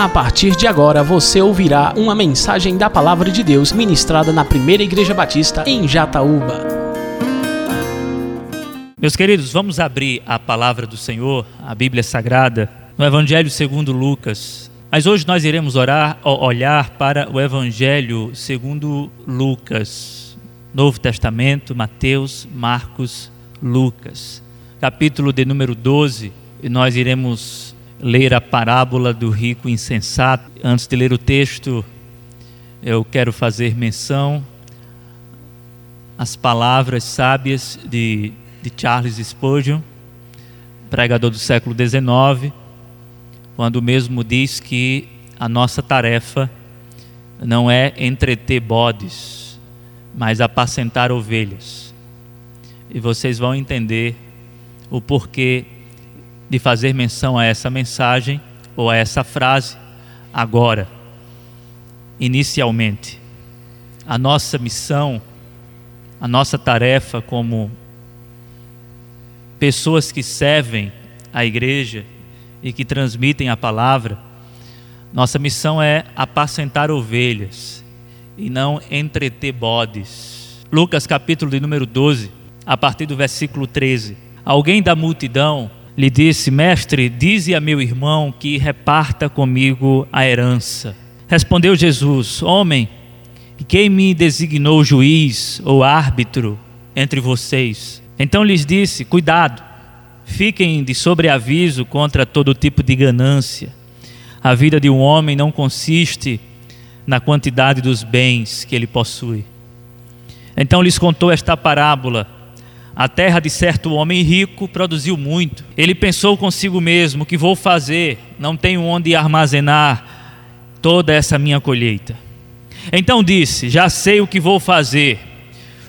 A partir de agora você ouvirá uma mensagem da Palavra de Deus ministrada na Primeira Igreja Batista em Jataúba. Meus queridos, vamos abrir a palavra do Senhor, a Bíblia Sagrada, no Evangelho segundo Lucas. Mas hoje nós iremos orar, olhar para o Evangelho segundo Lucas, Novo Testamento, Mateus, Marcos, Lucas, capítulo de número 12, e nós iremos ler a parábola do rico insensato. Antes de ler o texto, eu quero fazer menção às palavras sábias de, de Charles Spurgeon, pregador do século XIX, quando mesmo diz que a nossa tarefa não é entreter bodes, mas apacentar ovelhas. E vocês vão entender o porquê de fazer menção a essa mensagem ou a essa frase agora. Inicialmente, a nossa missão, a nossa tarefa como pessoas que servem a igreja e que transmitem a palavra, nossa missão é apacentar ovelhas e não entreter bodes. Lucas capítulo de número 12, a partir do versículo 13. Alguém da multidão lhe disse: Mestre, dize a meu irmão que reparta comigo a herança. Respondeu Jesus: Homem, quem me designou juiz ou árbitro entre vocês? Então lhes disse: Cuidado, fiquem de sobreaviso contra todo tipo de ganância. A vida de um homem não consiste na quantidade dos bens que ele possui. Então lhes contou esta parábola a terra de certo homem rico produziu muito. Ele pensou consigo mesmo: que vou fazer? Não tenho onde armazenar toda essa minha colheita. Então disse: Já sei o que vou fazer.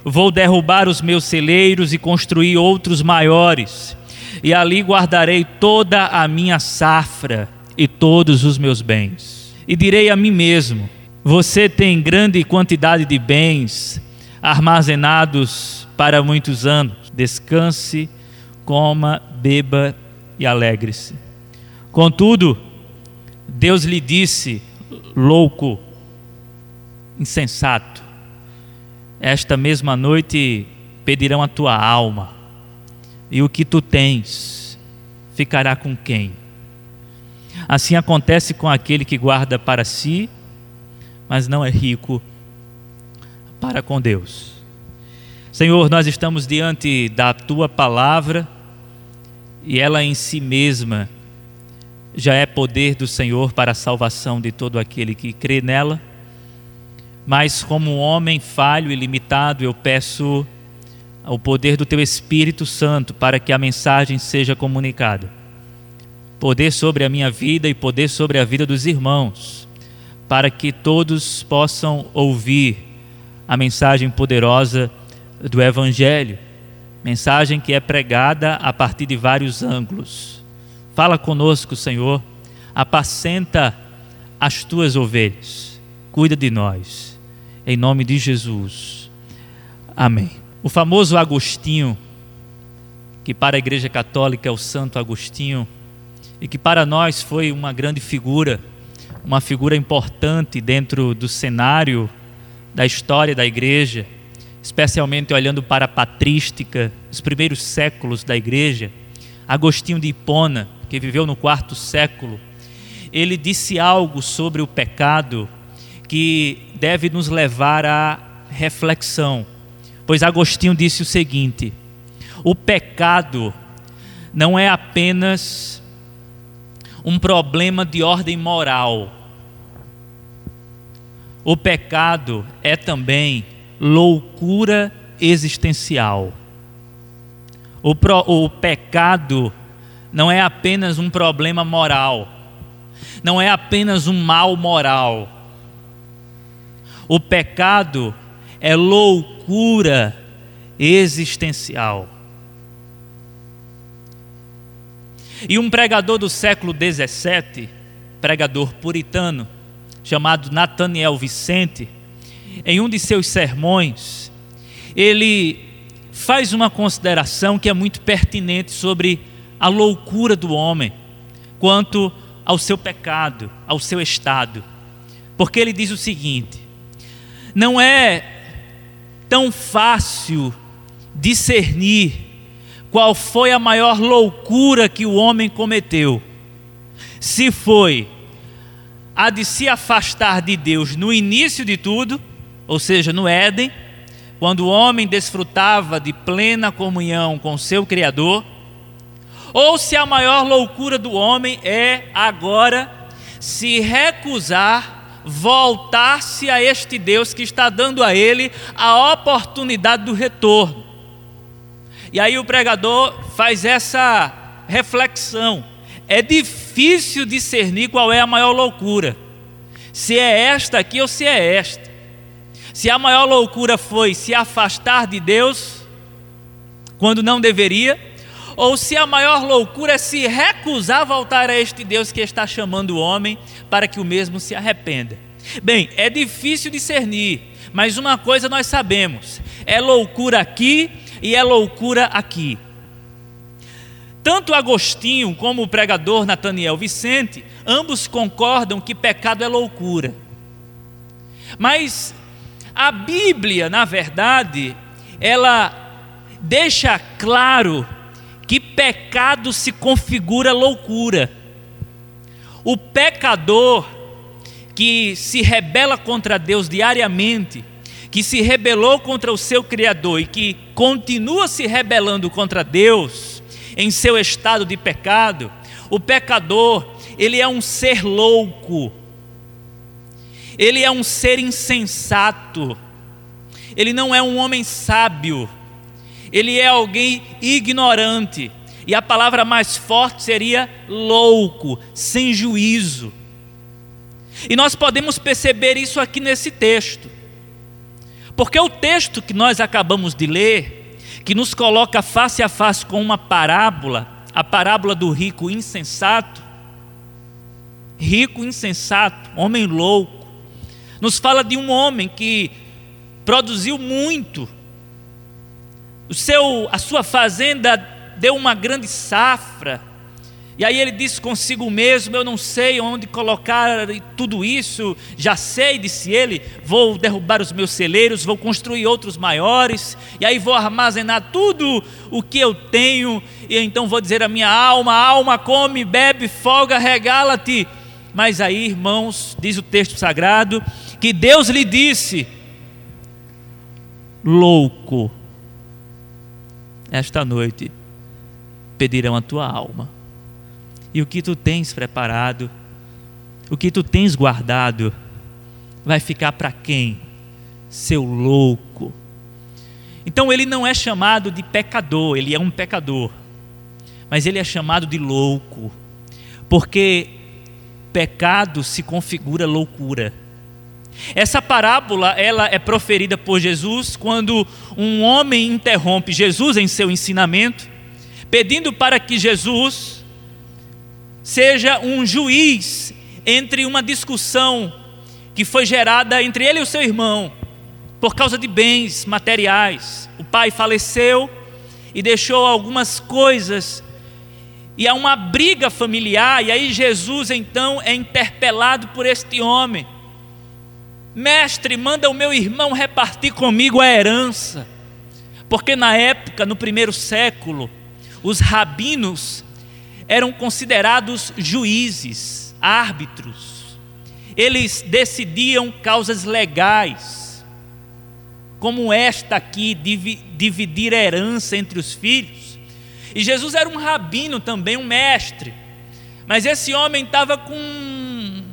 Vou derrubar os meus celeiros e construir outros maiores, e ali guardarei toda a minha safra e todos os meus bens. E direi a mim mesmo: Você tem grande quantidade de bens armazenados para muitos anos. Descanse, coma, beba e alegre-se. Contudo, Deus lhe disse, louco, insensato, esta mesma noite pedirão a tua alma, e o que tu tens ficará com quem? Assim acontece com aquele que guarda para si, mas não é rico para com Deus. Senhor, nós estamos diante da tua palavra e ela em si mesma já é poder do Senhor para a salvação de todo aquele que crê nela. Mas, como homem falho e limitado, eu peço o poder do teu Espírito Santo para que a mensagem seja comunicada. Poder sobre a minha vida e poder sobre a vida dos irmãos, para que todos possam ouvir a mensagem poderosa do Evangelho, mensagem que é pregada a partir de vários ângulos. Fala conosco, Senhor, apacenta as tuas ovelhas, cuida de nós, em nome de Jesus. Amém. O famoso Agostinho, que para a Igreja Católica é o Santo Agostinho, e que para nós foi uma grande figura, uma figura importante dentro do cenário da história da igreja especialmente olhando para a patrística, os primeiros séculos da igreja, Agostinho de Hipona, que viveu no quarto século, ele disse algo sobre o pecado que deve nos levar à reflexão. Pois Agostinho disse o seguinte: o pecado não é apenas um problema de ordem moral. O pecado é também loucura existencial. O, pro, o pecado não é apenas um problema moral, não é apenas um mal moral. O pecado é loucura existencial. E um pregador do século XVII, pregador puritano, chamado Nathaniel Vicente, em um de seus sermões, ele faz uma consideração que é muito pertinente sobre a loucura do homem, quanto ao seu pecado, ao seu estado. Porque ele diz o seguinte: não é tão fácil discernir qual foi a maior loucura que o homem cometeu. Se foi a de se afastar de Deus no início de tudo, ou seja, no Éden, quando o homem desfrutava de plena comunhão com seu Criador, ou se a maior loucura do homem é agora se recusar voltar-se a este Deus que está dando a ele a oportunidade do retorno. E aí o pregador faz essa reflexão. É difícil discernir qual é a maior loucura. Se é esta aqui ou se é esta. Se a maior loucura foi se afastar de Deus quando não deveria, ou se a maior loucura é se recusar a voltar a este Deus que está chamando o homem para que o mesmo se arrependa. Bem, é difícil discernir, mas uma coisa nós sabemos: é loucura aqui e é loucura aqui. Tanto Agostinho como o pregador Nathaniel Vicente, ambos concordam que pecado é loucura. Mas a Bíblia, na verdade, ela deixa claro que pecado se configura loucura. O pecador que se rebela contra Deus diariamente, que se rebelou contra o seu Criador e que continua se rebelando contra Deus em seu estado de pecado, o pecador, ele é um ser louco, ele é um ser insensato, ele não é um homem sábio, ele é alguém ignorante. E a palavra mais forte seria louco, sem juízo. E nós podemos perceber isso aqui nesse texto. Porque o texto que nós acabamos de ler, que nos coloca face a face com uma parábola, a parábola do rico insensato, rico insensato, homem louco, nos fala de um homem que produziu muito, o seu, a sua fazenda deu uma grande safra. E aí ele disse consigo mesmo: Eu não sei onde colocar tudo isso, já sei, disse ele, vou derrubar os meus celeiros, vou construir outros maiores, e aí vou armazenar tudo o que eu tenho, e então vou dizer à minha alma: alma, come, bebe, folga, regala-te. Mas aí, irmãos, diz o texto sagrado, que Deus lhe disse: Louco, esta noite pedirão a tua alma. E o que tu tens preparado, o que tu tens guardado, vai ficar para quem? Seu louco. Então ele não é chamado de pecador, ele é um pecador. Mas ele é chamado de louco, porque pecado se configura loucura. Essa parábola ela é proferida por Jesus quando um homem interrompe Jesus em seu ensinamento, pedindo para que Jesus seja um juiz entre uma discussão que foi gerada entre ele e o seu irmão por causa de bens materiais. O pai faleceu e deixou algumas coisas e há uma briga familiar e aí Jesus então é interpelado por este homem Mestre, manda o meu irmão repartir comigo a herança. Porque na época, no primeiro século, os rabinos eram considerados juízes, árbitros. Eles decidiam causas legais, como esta aqui, dividir a herança entre os filhos. E Jesus era um rabino também, um mestre. Mas esse homem estava com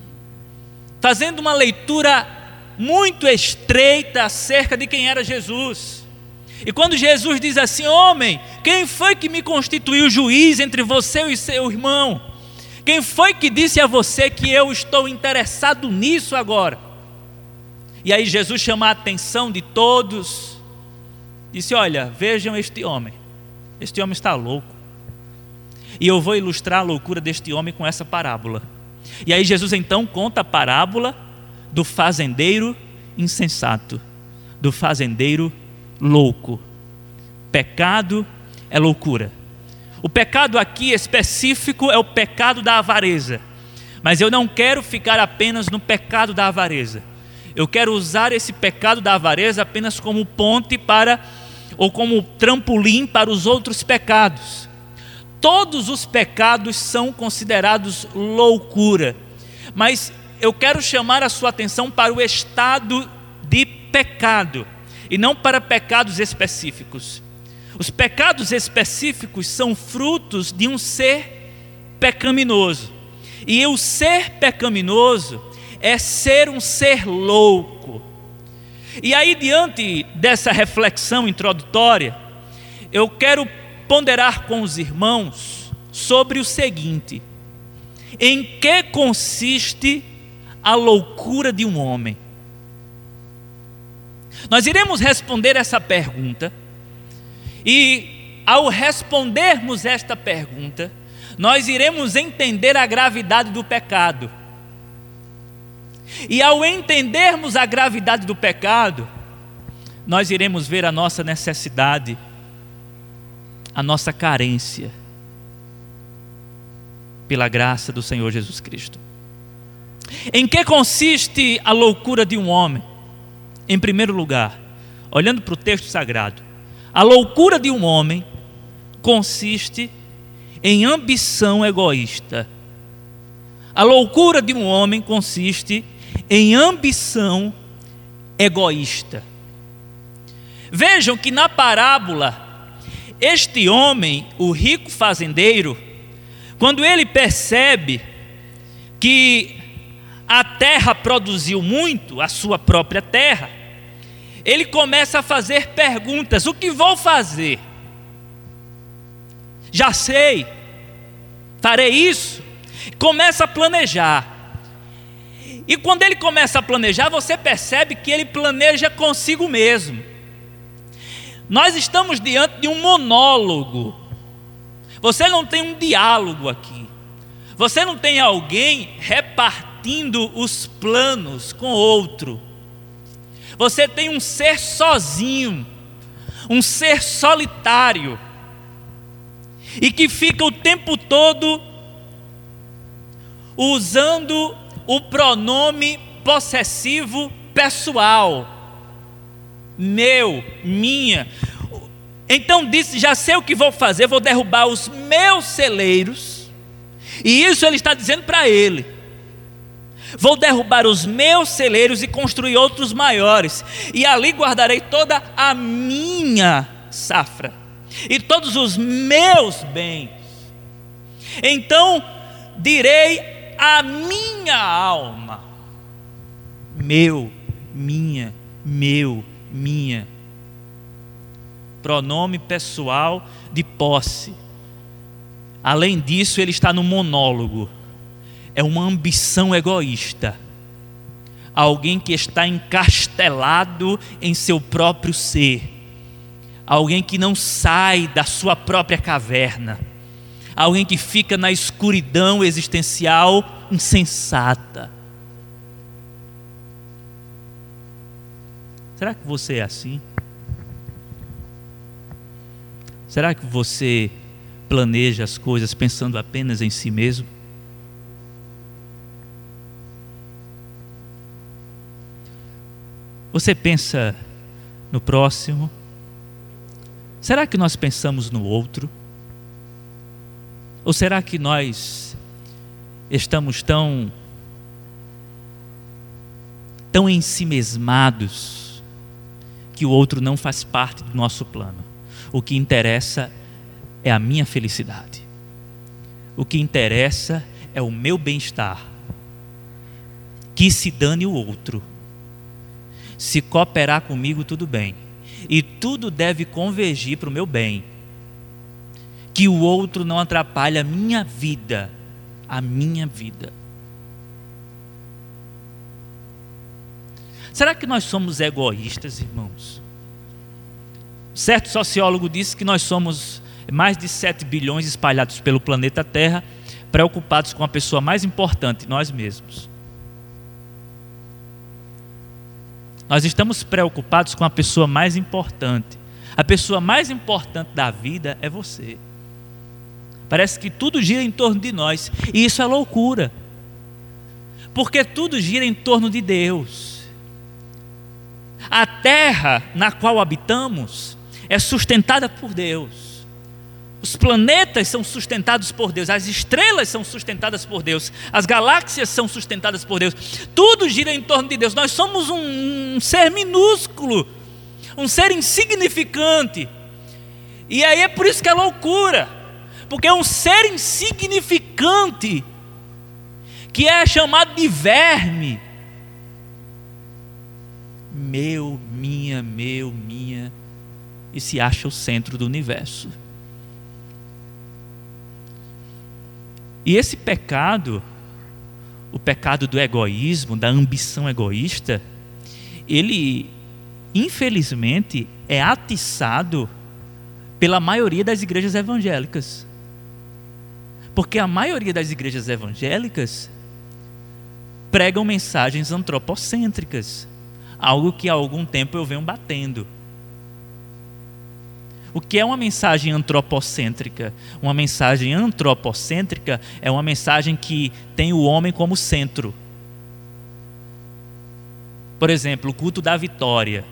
fazendo uma leitura muito estreita acerca de quem era Jesus. E quando Jesus diz assim: Homem, quem foi que me constituiu juiz entre você e seu irmão? Quem foi que disse a você que eu estou interessado nisso agora? E aí Jesus chama a atenção de todos, disse: Olha, vejam este homem, este homem está louco. E eu vou ilustrar a loucura deste homem com essa parábola. E aí Jesus então conta a parábola do fazendeiro insensato, do fazendeiro louco. Pecado é loucura. O pecado aqui específico é o pecado da avareza. Mas eu não quero ficar apenas no pecado da avareza. Eu quero usar esse pecado da avareza apenas como ponte para ou como trampolim para os outros pecados. Todos os pecados são considerados loucura, mas eu quero chamar a sua atenção para o estado de pecado e não para pecados específicos. Os pecados específicos são frutos de um ser pecaminoso. E o ser pecaminoso é ser um ser louco. E aí, diante dessa reflexão introdutória, eu quero ponderar com os irmãos sobre o seguinte: em que consiste a loucura de um homem? Nós iremos responder essa pergunta, e ao respondermos esta pergunta, nós iremos entender a gravidade do pecado. E ao entendermos a gravidade do pecado, nós iremos ver a nossa necessidade, a nossa carência, pela graça do Senhor Jesus Cristo. Em que consiste a loucura de um homem? Em primeiro lugar, olhando para o texto sagrado, a loucura de um homem consiste em ambição egoísta. A loucura de um homem consiste em ambição egoísta. Vejam que na parábola, este homem, o rico fazendeiro, quando ele percebe que a terra produziu muito, a sua própria terra, ele começa a fazer perguntas: o que vou fazer? Já sei, farei isso. Começa a planejar. E quando ele começa a planejar, você percebe que ele planeja consigo mesmo. Nós estamos diante de um monólogo. Você não tem um diálogo aqui. Você não tem alguém repartindo os planos com outro. Você tem um ser sozinho, um ser solitário, e que fica o tempo todo usando o pronome possessivo pessoal. Meu, minha. Então disse: Já sei o que vou fazer, vou derrubar os meus celeiros. E isso ele está dizendo para ele. Vou derrubar os meus celeiros e construir outros maiores, e ali guardarei toda a minha safra e todos os meus bens. Então direi a minha alma. Meu, minha, meu, minha. Pronome pessoal de posse. Além disso, ele está no monólogo. É uma ambição egoísta. Alguém que está encastelado em seu próprio ser. Alguém que não sai da sua própria caverna alguém que fica na escuridão existencial insensata. Será que você é assim? Será que você planeja as coisas pensando apenas em si mesmo? Você pensa no próximo? Será que nós pensamos no outro? Ou será que nós estamos tão tão ensimesmados que o outro não faz parte do nosso plano? O que interessa é a minha felicidade. O que interessa é o meu bem-estar. Que se dane o outro. Se cooperar comigo, tudo bem. E tudo deve convergir para o meu bem que o outro não atrapalhe a minha vida, a minha vida. Será que nós somos egoístas, irmãos? Certo sociólogo disse que nós somos mais de 7 bilhões espalhados pelo planeta Terra, preocupados com a pessoa mais importante, nós mesmos. Nós estamos preocupados com a pessoa mais importante. A pessoa mais importante da vida é você. Parece que tudo gira em torno de nós. E isso é loucura. Porque tudo gira em torno de Deus. A terra na qual habitamos é sustentada por Deus. Os planetas são sustentados por Deus, as estrelas são sustentadas por Deus, as galáxias são sustentadas por Deus, tudo gira em torno de Deus. Nós somos um, um ser minúsculo, um ser insignificante. E aí é por isso que é loucura, porque é um ser insignificante, que é chamado de verme. Meu, minha, meu, minha, e se acha o centro do universo. E esse pecado, o pecado do egoísmo, da ambição egoísta, ele, infelizmente, é atiçado pela maioria das igrejas evangélicas. Porque a maioria das igrejas evangélicas pregam mensagens antropocêntricas, algo que há algum tempo eu venho batendo. O que é uma mensagem antropocêntrica? Uma mensagem antropocêntrica é uma mensagem que tem o homem como centro. Por exemplo, o culto da vitória.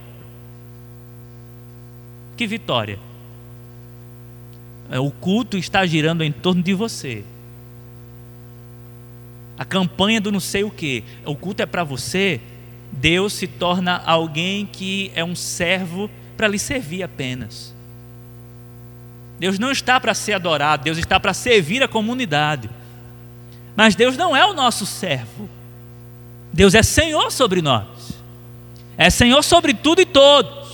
Que vitória? É, o culto está girando em torno de você. A campanha do não sei o que. O culto é para você. Deus se torna alguém que é um servo para lhe servir apenas. Deus não está para ser adorado, Deus está para servir a comunidade. Mas Deus não é o nosso servo. Deus é Senhor sobre nós. É Senhor sobre tudo e todos.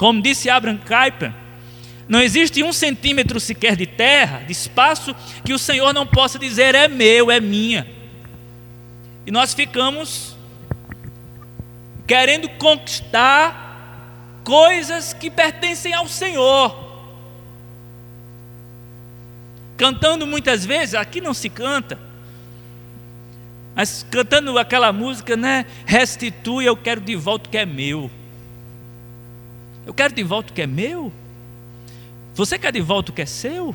Como disse Abraham Kuyper, não existe um centímetro sequer de terra, de espaço, que o Senhor não possa dizer é meu, é minha. E nós ficamos querendo conquistar coisas que pertencem ao Senhor. Cantando muitas vezes, aqui não se canta, mas cantando aquela música, né? Restitui, eu quero de volta o que é meu. Eu quero de volta o que é meu. Você quer de volta o que é seu?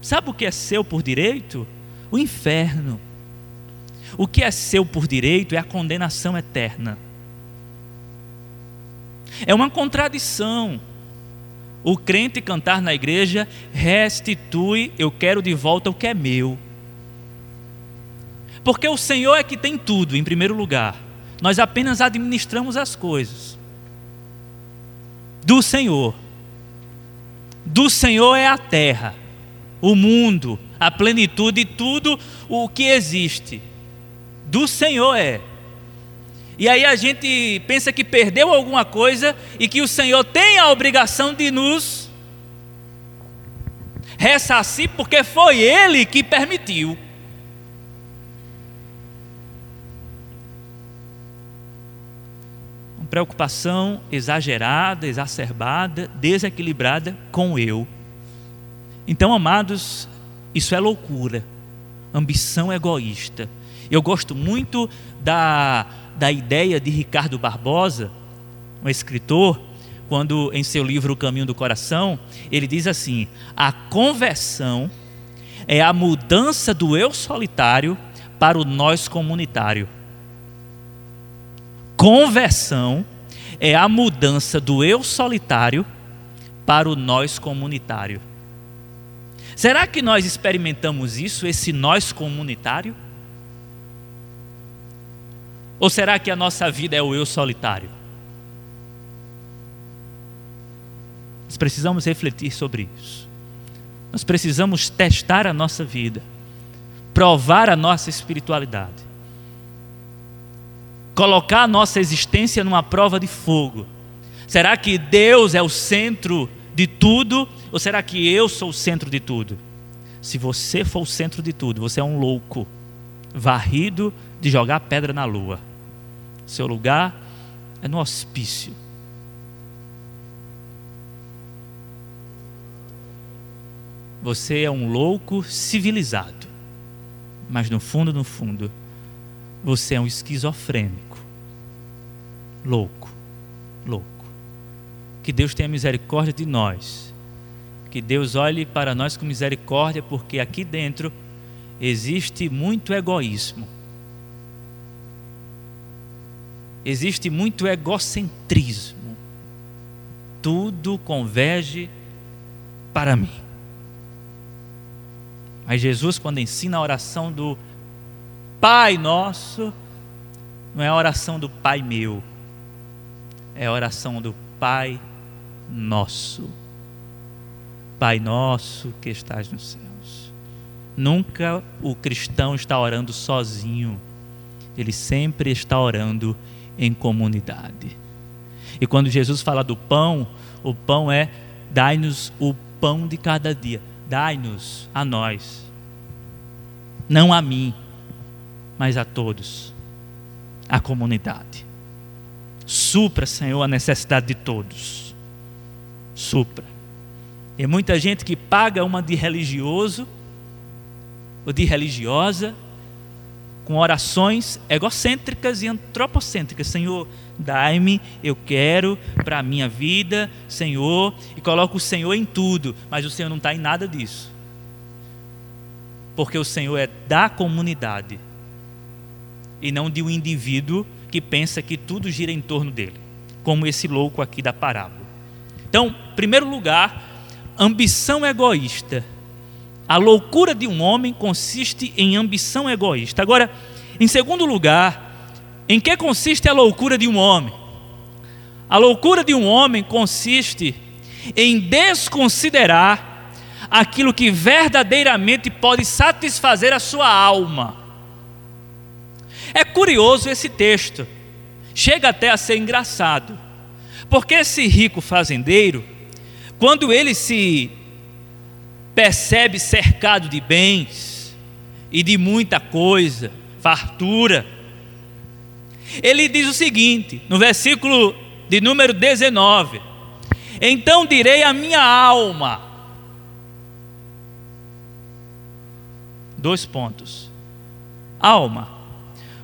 Sabe o que é seu por direito? O inferno. O que é seu por direito é a condenação eterna. É uma contradição. O crente cantar na igreja restitui, eu quero de volta o que é meu. Porque o Senhor é que tem tudo, em primeiro lugar. Nós apenas administramos as coisas. Do Senhor. Do Senhor é a terra, o mundo, a plenitude, tudo o que existe. Do Senhor é. E aí a gente pensa que perdeu alguma coisa e que o Senhor tem a obrigação de nos ressarcir, porque foi Ele que permitiu. Preocupação exagerada, exacerbada, desequilibrada com eu. Então, amados, isso é loucura, ambição egoísta. Eu gosto muito da da ideia de Ricardo Barbosa, um escritor, quando em seu livro O Caminho do Coração, ele diz assim: a conversão é a mudança do eu solitário para o nós comunitário. Conversão é a mudança do eu solitário para o nós comunitário. Será que nós experimentamos isso, esse nós comunitário? Ou será que a nossa vida é o eu solitário? Nós precisamos refletir sobre isso. Nós precisamos testar a nossa vida, provar a nossa espiritualidade, colocar a nossa existência numa prova de fogo. Será que Deus é o centro de tudo ou será que eu sou o centro de tudo? Se você for o centro de tudo, você é um louco varrido de jogar pedra na lua. Seu lugar é no hospício. Você é um louco civilizado, mas no fundo, no fundo, você é um esquizofrênico. Louco, louco. Que Deus tenha misericórdia de nós Que Deus olhe para nós com misericórdia, porque aqui dentro existe muito egoísmo. Existe muito egocentrismo. Tudo converge para mim. Mas Jesus, quando ensina a oração do Pai Nosso, não é a oração do Pai meu, é a oração do Pai Nosso. Pai Nosso que estás nos céus. Nunca o cristão está orando sozinho, ele sempre está orando em comunidade. E quando Jesus fala do pão, o pão é dai-nos o pão de cada dia, dai-nos a nós, não a mim, mas a todos a comunidade. Supra, Senhor, a necessidade de todos. Supra. E muita gente que paga uma de religioso ou de religiosa com orações egocêntricas e antropocêntricas. Senhor, dai-me, eu quero para a minha vida, Senhor, e coloca o Senhor em tudo, mas o Senhor não está em nada disso. Porque o Senhor é da comunidade e não de um indivíduo que pensa que tudo gira em torno dele, como esse louco aqui da parábola. Então, primeiro lugar, ambição egoísta. A loucura de um homem consiste em ambição egoísta. Agora, em segundo lugar, em que consiste a loucura de um homem? A loucura de um homem consiste em desconsiderar aquilo que verdadeiramente pode satisfazer a sua alma. É curioso esse texto, chega até a ser engraçado, porque esse rico fazendeiro, quando ele se percebe cercado de bens e de muita coisa, fartura, ele diz o seguinte, no versículo de número 19: Então direi à minha alma, dois pontos, alma,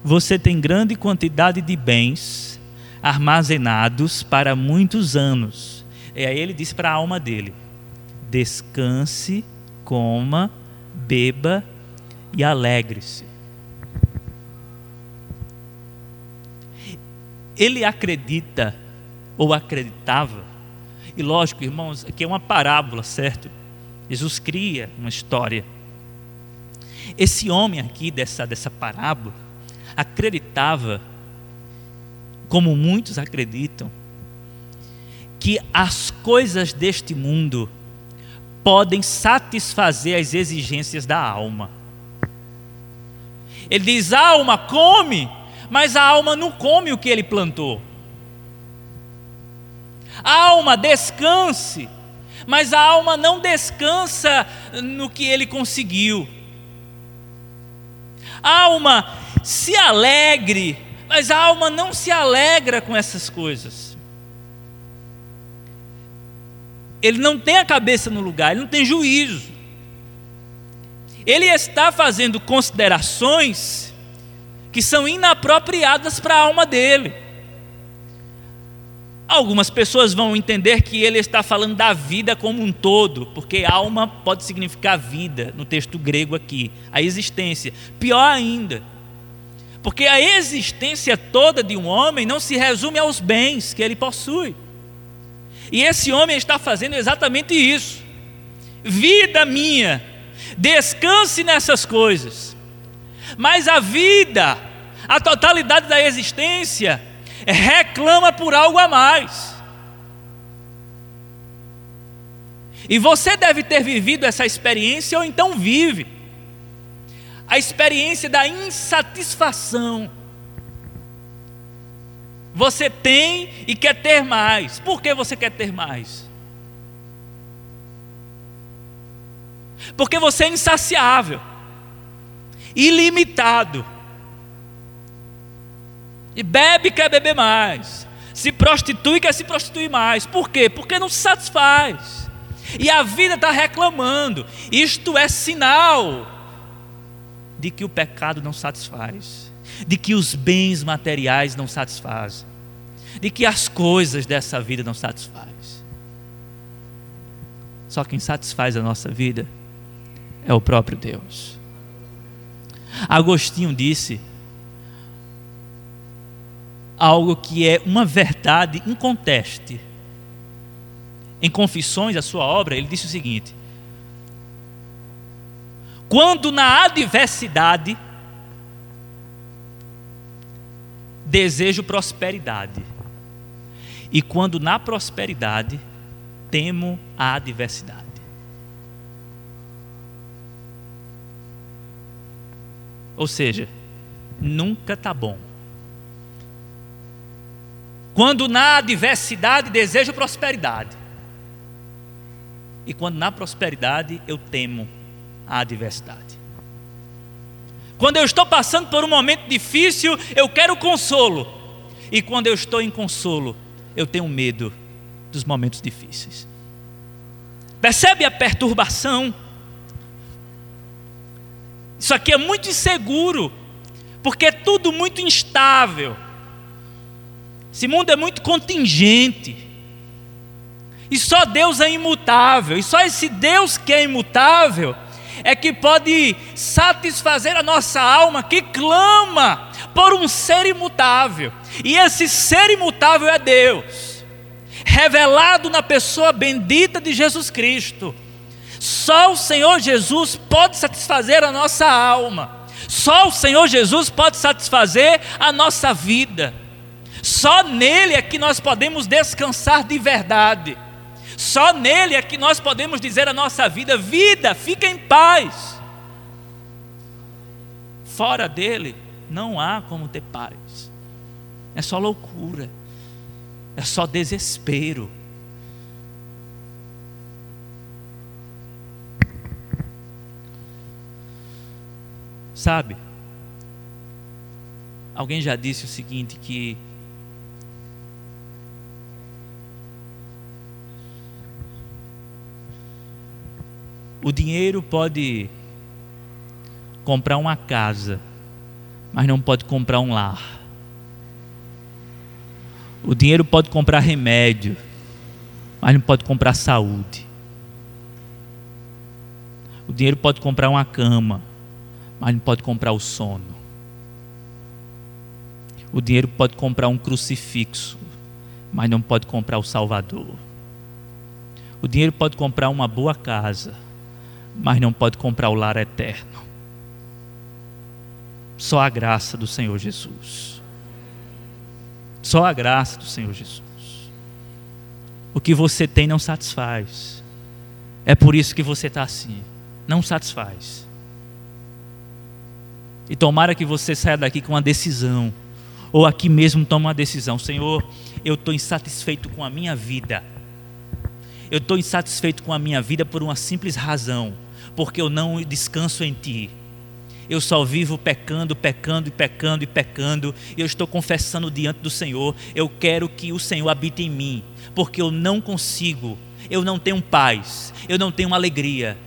você tem grande quantidade de bens armazenados para muitos anos. E aí ele disse para a alma dele: descanse, coma, beba e alegre-se. Ele acredita, ou acreditava, e lógico, irmãos, aqui é uma parábola, certo? Jesus cria uma história. Esse homem aqui dessa, dessa parábola, acreditava, como muitos acreditam, que as coisas deste mundo podem satisfazer as exigências da alma. Ele diz: alma come, mas a alma não come o que ele plantou. A alma descanse, mas a alma não descansa no que ele conseguiu. Alma se alegre, mas a alma não se alegra com essas coisas. Ele não tem a cabeça no lugar, ele não tem juízo. Ele está fazendo considerações que são inapropriadas para a alma dele. Algumas pessoas vão entender que ele está falando da vida como um todo, porque alma pode significar vida no texto grego aqui, a existência. Pior ainda, porque a existência toda de um homem não se resume aos bens que ele possui. E esse homem está fazendo exatamente isso. Vida minha, descanse nessas coisas. Mas a vida, a totalidade da existência, reclama por algo a mais. E você deve ter vivido essa experiência, ou então vive a experiência da insatisfação. Você tem e quer ter mais. Por que você quer ter mais? Porque você é insaciável, ilimitado. E bebe quer beber mais. Se prostitui quer se prostituir mais. Por quê? Porque não se satisfaz. E a vida está reclamando. Isto é sinal de que o pecado não satisfaz, de que os bens materiais não satisfazem, de que as coisas dessa vida não satisfazem. Só quem satisfaz a nossa vida é o próprio Deus. Agostinho disse algo que é uma verdade inconteste. Em Confissões, a sua obra, ele disse o seguinte: Quando na adversidade desejo prosperidade, e quando na prosperidade temo a adversidade. Ou seja, nunca está bom. Quando na adversidade desejo prosperidade. E quando na prosperidade eu temo a adversidade. Quando eu estou passando por um momento difícil, eu quero consolo. E quando eu estou em consolo, eu tenho medo dos momentos difíceis. Percebe a perturbação? Isso aqui é muito inseguro, porque é tudo muito instável. Esse mundo é muito contingente. E só Deus é imutável. E só esse Deus que é imutável é que pode satisfazer a nossa alma que clama por um ser imutável. E esse ser imutável é Deus, revelado na pessoa bendita de Jesus Cristo. Só o Senhor Jesus pode satisfazer a nossa alma. Só o Senhor Jesus pode satisfazer a nossa vida. Só nele é que nós podemos descansar de verdade. Só nele é que nós podemos dizer a nossa vida: vida, fica em paz. Fora dele, não há como ter paz. É só loucura, é só desespero. Sabe? Alguém já disse o seguinte que O dinheiro pode comprar uma casa, mas não pode comprar um lar. O dinheiro pode comprar remédio, mas não pode comprar saúde. O dinheiro pode comprar uma cama, mas não pode comprar o sono. O dinheiro pode comprar um crucifixo, mas não pode comprar o Salvador. O dinheiro pode comprar uma boa casa, mas não pode comprar o lar eterno. Só a graça do Senhor Jesus. Só a graça do Senhor Jesus. O que você tem não satisfaz. É por isso que você está assim. Não satisfaz. E tomara que você saia daqui com uma decisão. Ou aqui mesmo tome uma decisão. Senhor, eu estou insatisfeito com a minha vida eu estou insatisfeito com a minha vida por uma simples razão, porque eu não descanso em Ti. Eu só vivo pecando, pecando e pecando e pecando, eu estou confessando diante do Senhor. Eu quero que o Senhor habite em mim, porque eu não consigo, eu não tenho paz, eu não tenho alegria,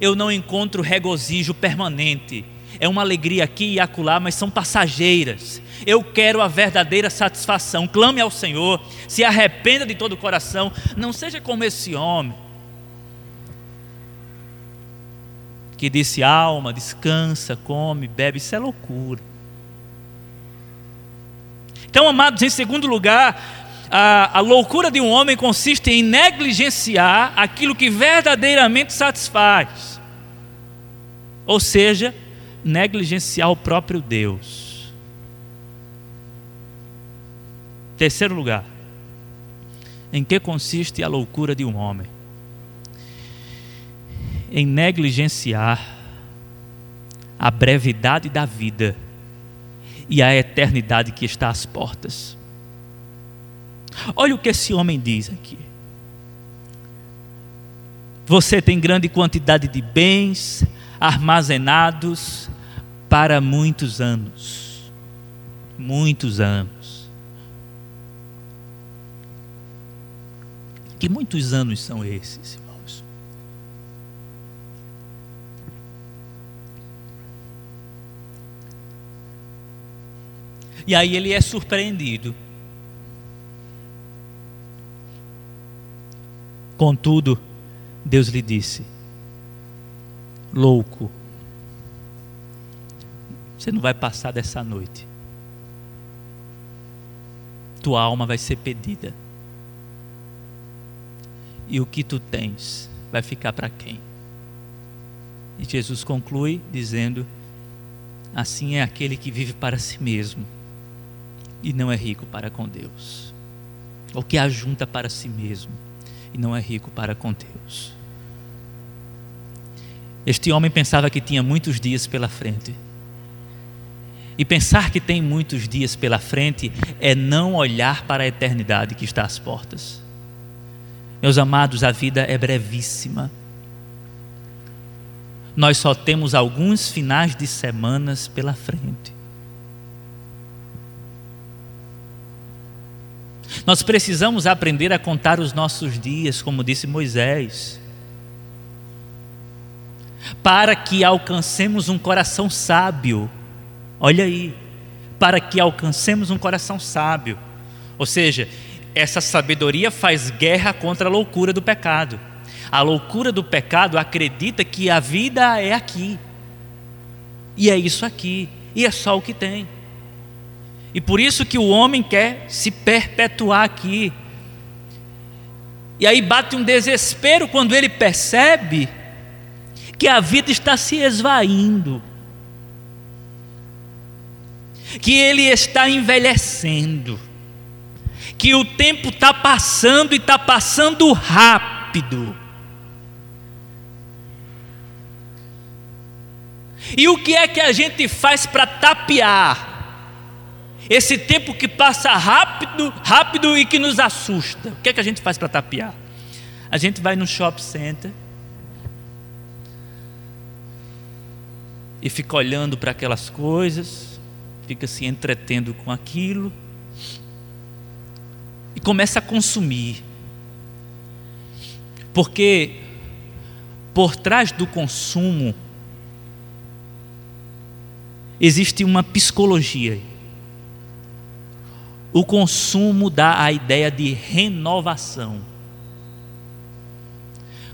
eu não encontro regozijo permanente. É uma alegria aqui e acolá, mas são passageiras. Eu quero a verdadeira satisfação. Clame ao Senhor, se arrependa de todo o coração. Não seja como esse homem que disse: alma, descansa, come, bebe. Isso é loucura. Então, amados, em segundo lugar, a, a, loucura de um homem consiste em negligenciar aquilo que verdadeiramente satisfaz. Ou seja, negligenciar o próprio Deus. Terceiro lugar, em que consiste a loucura de um homem? Em negligenciar a brevidade da vida e a eternidade que está às portas. Olha o que esse homem diz aqui. Você tem grande quantidade de bens armazenados para muitos anos. Muitos anos. Que muitos anos são esses, E aí ele é surpreendido Contudo, Deus lhe disse: Louco, você não vai passar dessa noite. Tua alma vai ser pedida. E o que tu tens vai ficar para quem? E Jesus conclui dizendo: Assim é aquele que vive para si mesmo e não é rico para com Deus, ou que ajunta para si mesmo e não é rico para com Deus. Este homem pensava que tinha muitos dias pela frente. E pensar que tem muitos dias pela frente é não olhar para a eternidade que está às portas. Meus amados, a vida é brevíssima. Nós só temos alguns finais de semanas pela frente. Nós precisamos aprender a contar os nossos dias, como disse Moisés, para que alcancemos um coração sábio. Olha aí, para que alcancemos um coração sábio. Ou seja, essa sabedoria faz guerra contra a loucura do pecado. A loucura do pecado acredita que a vida é aqui. E é isso aqui. E é só o que tem. E por isso que o homem quer se perpetuar aqui. E aí bate um desespero quando ele percebe que a vida está se esvaindo, que ele está envelhecendo, que o tempo está passando e está passando rápido. E o que é que a gente faz para tapear esse tempo que passa rápido, rápido e que nos assusta. O que é que a gente faz para tapear? A gente vai no shopping center e fica olhando para aquelas coisas, fica se entretendo com aquilo e começa a consumir. Porque por trás do consumo existe uma psicologia o consumo dá a ideia de renovação.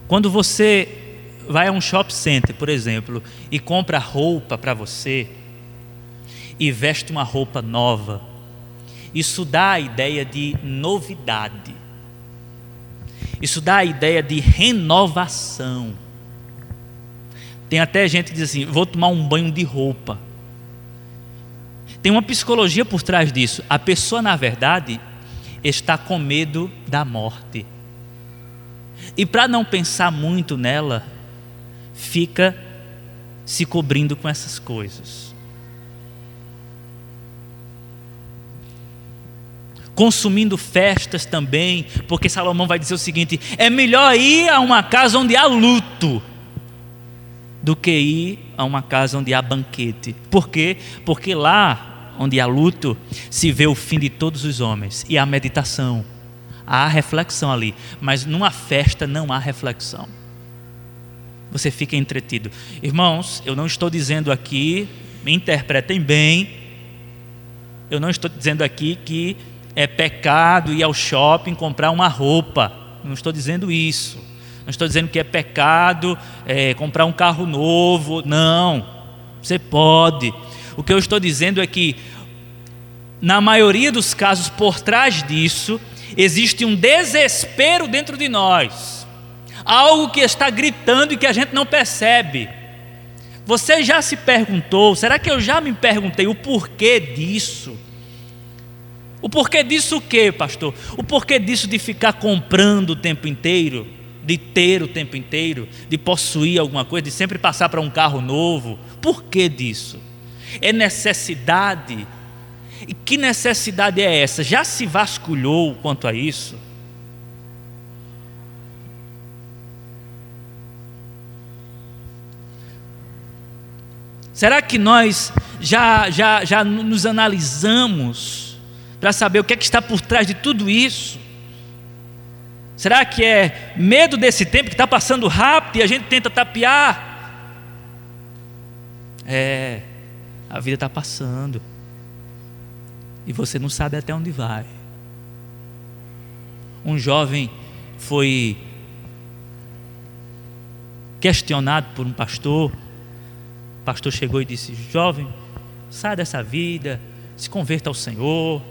Quando você vai a um shopping center, por exemplo, e compra roupa para você, e veste uma roupa nova, isso dá a ideia de novidade. Isso dá a ideia de renovação. Tem até gente que diz assim: vou tomar um banho de roupa. Tem uma psicologia por trás disso. A pessoa, na verdade, está com medo da morte. E para não pensar muito nela, fica se cobrindo com essas coisas. Consumindo festas também, porque Salomão vai dizer o seguinte: é melhor ir a uma casa onde há luto do que ir a uma casa onde há banquete. Por quê? Porque lá onde há luto, se vê o fim de todos os homens e há meditação, há reflexão ali, mas numa festa não há reflexão. Você fica entretido. Irmãos, eu não estou dizendo aqui, me interpretem bem, eu não estou dizendo aqui que é pecado ir ao shopping comprar uma roupa, não estou dizendo isso. Não estou dizendo que é pecado é, comprar um carro novo, não. Você pode, o que eu estou dizendo é que, na maioria dos casos, por trás disso, existe um desespero dentro de nós, algo que está gritando e que a gente não percebe. Você já se perguntou, será que eu já me perguntei o porquê disso? O porquê disso o quê, pastor? O porquê disso de ficar comprando o tempo inteiro, de ter o tempo inteiro, de possuir alguma coisa, de sempre passar para um carro novo? Por que disso? É necessidade. E que necessidade é essa? Já se vasculhou quanto a isso? Será que nós já, já, já nos analisamos para saber o que é que está por trás de tudo isso? Será que é medo desse tempo que está passando rápido e a gente tenta tapear? É, a vida está passando. E você não sabe até onde vai. Um jovem foi questionado por um pastor. O pastor chegou e disse: Jovem, sai dessa vida, se converta ao Senhor.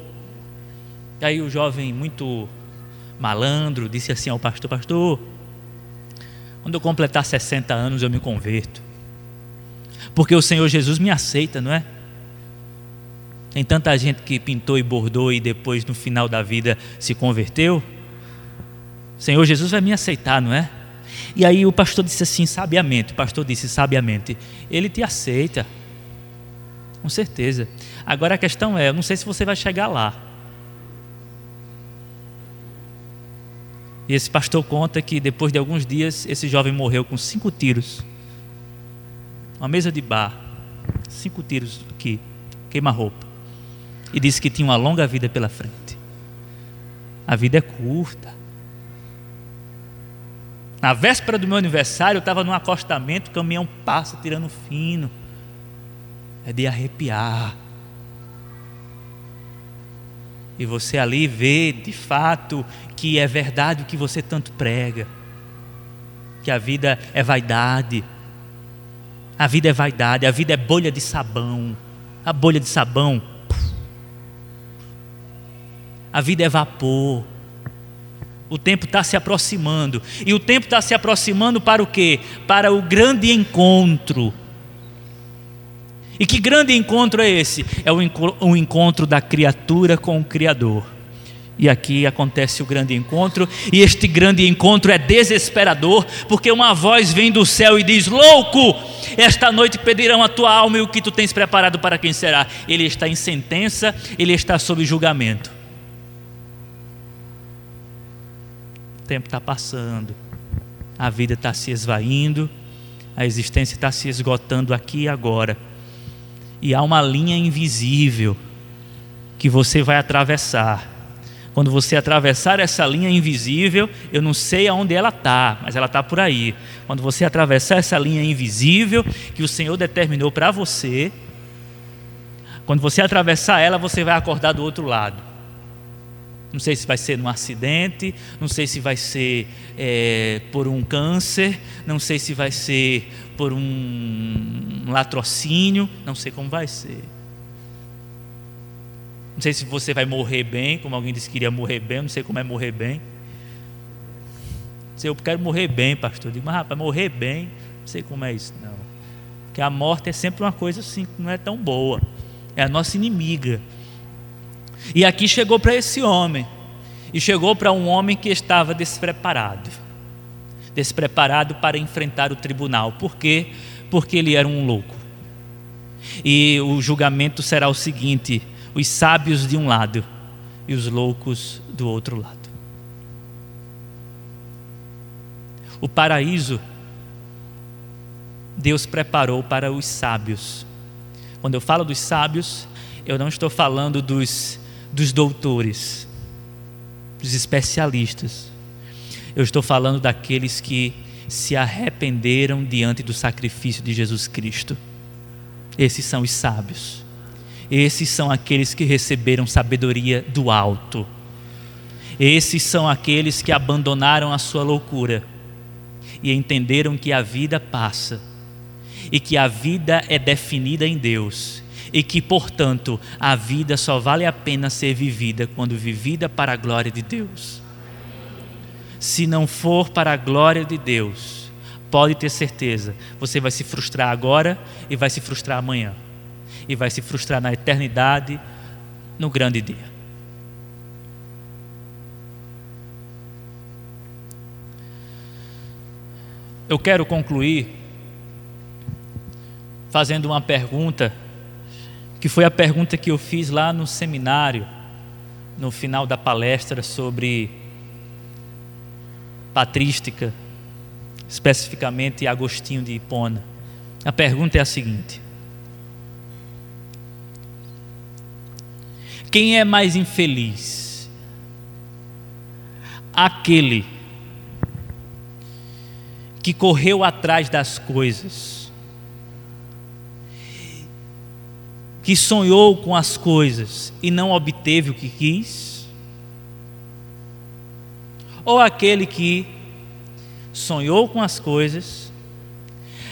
E aí o jovem, muito malandro, disse assim ao pastor: Pastor, quando eu completar 60 anos eu me converto. Porque o Senhor Jesus me aceita, não é? Tem tanta gente que pintou e bordou e depois no final da vida se converteu. O Senhor Jesus vai me aceitar, não é? E aí o pastor disse assim, sabiamente, o pastor disse sabiamente, ele te aceita. Com certeza. Agora a questão é, eu não sei se você vai chegar lá. E esse pastor conta que depois de alguns dias, esse jovem morreu com cinco tiros. Uma mesa de bar. Cinco tiros aqui. Queima-roupa. E disse que tinha uma longa vida pela frente. A vida é curta. Na véspera do meu aniversário, eu estava num acostamento, o caminhão passa tirando fino. É de arrepiar. E você ali vê de fato que é verdade o que você tanto prega. Que a vida é vaidade. A vida é vaidade, a vida é bolha de sabão. A bolha de sabão. A vida é vapor. O tempo está se aproximando. E o tempo está se aproximando para o quê? Para o grande encontro. E que grande encontro é esse? É o encontro da criatura com o Criador. E aqui acontece o grande encontro, e este grande encontro é desesperador, porque uma voz vem do céu e diz: Louco, esta noite pedirão a tua alma e o que tu tens preparado para quem será. Ele está em sentença, ele está sob julgamento. O tempo está passando, a vida está se esvaindo, a existência está se esgotando aqui e agora. E há uma linha invisível que você vai atravessar. Quando você atravessar essa linha invisível, eu não sei aonde ela está, mas ela está por aí. Quando você atravessar essa linha invisível que o Senhor determinou para você, quando você atravessar ela, você vai acordar do outro lado. Não sei se vai ser num acidente, não sei se vai ser é, por um câncer, não sei se vai ser por um latrocínio, não sei como vai ser. Não sei se você vai morrer bem, como alguém disse que iria morrer bem, não sei como é morrer bem. Eu quero morrer bem, pastor. Eu digo, mas rapaz, morrer bem, não sei como é isso, não. Porque a morte é sempre uma coisa assim não é tão boa. É a nossa inimiga. E aqui chegou para esse homem. E chegou para um homem que estava despreparado. Despreparado para enfrentar o tribunal. Por quê? Porque ele era um louco. E o julgamento será o seguinte: os sábios de um lado e os loucos do outro lado. O paraíso Deus preparou para os sábios. Quando eu falo dos sábios, eu não estou falando dos dos doutores, dos especialistas. Eu estou falando daqueles que se arrependeram diante do sacrifício de Jesus Cristo. Esses são os sábios. Esses são aqueles que receberam sabedoria do alto. Esses são aqueles que abandonaram a sua loucura e entenderam que a vida passa e que a vida é definida em Deus e que, portanto, a vida só vale a pena ser vivida quando vivida para a glória de Deus. Se não for para a glória de Deus, pode ter certeza, você vai se frustrar agora e vai se frustrar amanhã, e vai se frustrar na eternidade, no grande dia. Eu quero concluir fazendo uma pergunta que foi a pergunta que eu fiz lá no seminário, no final da palestra sobre patrística, especificamente Agostinho de Hipona. A pergunta é a seguinte: Quem é mais infeliz? Aquele que correu atrás das coisas que sonhou com as coisas e não obteve o que quis? Ou aquele que sonhou com as coisas,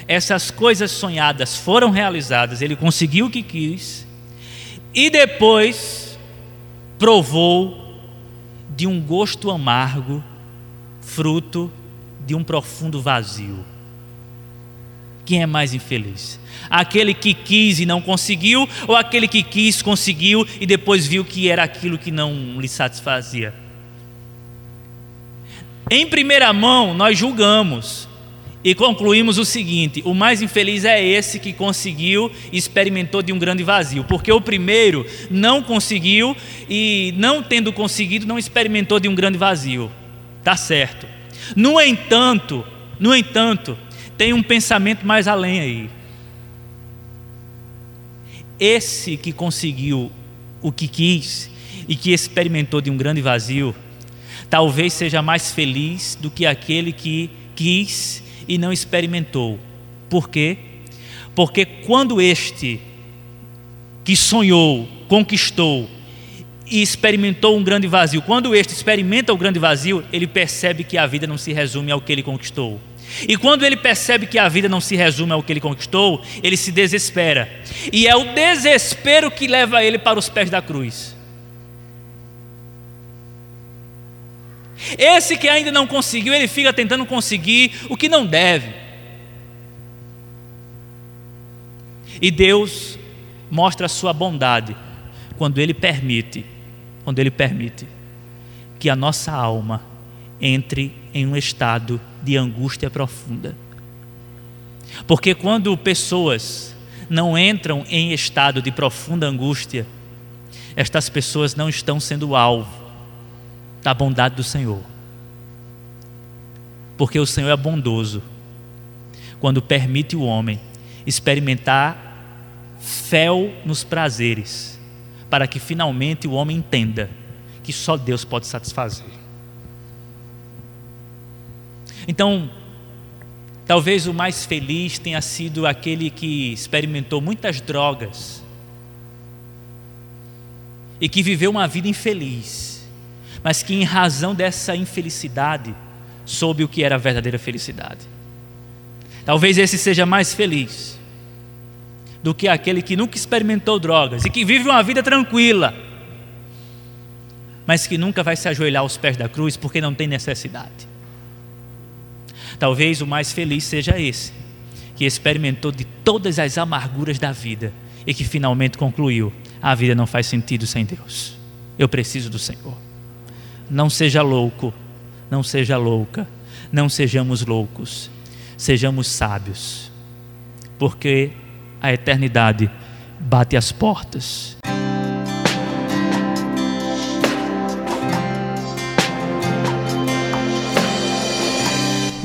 essas coisas sonhadas foram realizadas, ele conseguiu o que quis, e depois provou de um gosto amargo, fruto de um profundo vazio. Quem é mais infeliz? Aquele que quis e não conseguiu, ou aquele que quis, conseguiu e depois viu que era aquilo que não lhe satisfazia? Em primeira mão, nós julgamos e concluímos o seguinte: o mais infeliz é esse que conseguiu e experimentou de um grande vazio, porque o primeiro não conseguiu e, não tendo conseguido, não experimentou de um grande vazio. Tá certo. No entanto, no entanto, tem um pensamento mais além aí. Esse que conseguiu o que quis e que experimentou de um grande vazio, talvez seja mais feliz do que aquele que quis e não experimentou. Por quê? Porque quando este que sonhou, conquistou e experimentou um grande vazio, quando este experimenta o grande vazio, ele percebe que a vida não se resume ao que ele conquistou. E quando ele percebe que a vida não se resume ao que ele conquistou, ele se desespera. E é o desespero que leva ele para os pés da cruz. Esse que ainda não conseguiu, ele fica tentando conseguir o que não deve. E Deus mostra a sua bondade quando ele permite, quando ele permite que a nossa alma entre em um estado de angústia profunda. Porque quando pessoas não entram em estado de profunda angústia, estas pessoas não estão sendo alvo da bondade do Senhor. Porque o Senhor é bondoso quando permite o homem experimentar fel nos prazeres, para que finalmente o homem entenda que só Deus pode satisfazer. Então, talvez o mais feliz tenha sido aquele que experimentou muitas drogas e que viveu uma vida infeliz mas que em razão dessa infelicidade soube o que era a verdadeira felicidade. Talvez esse seja mais feliz do que aquele que nunca experimentou drogas e que vive uma vida tranquila, mas que nunca vai se ajoelhar aos pés da cruz porque não tem necessidade. Talvez o mais feliz seja esse, que experimentou de todas as amarguras da vida e que finalmente concluiu: a vida não faz sentido sem Deus. Eu preciso do Senhor. Não seja louco, não seja louca, não sejamos loucos, sejamos sábios, porque a eternidade bate as portas.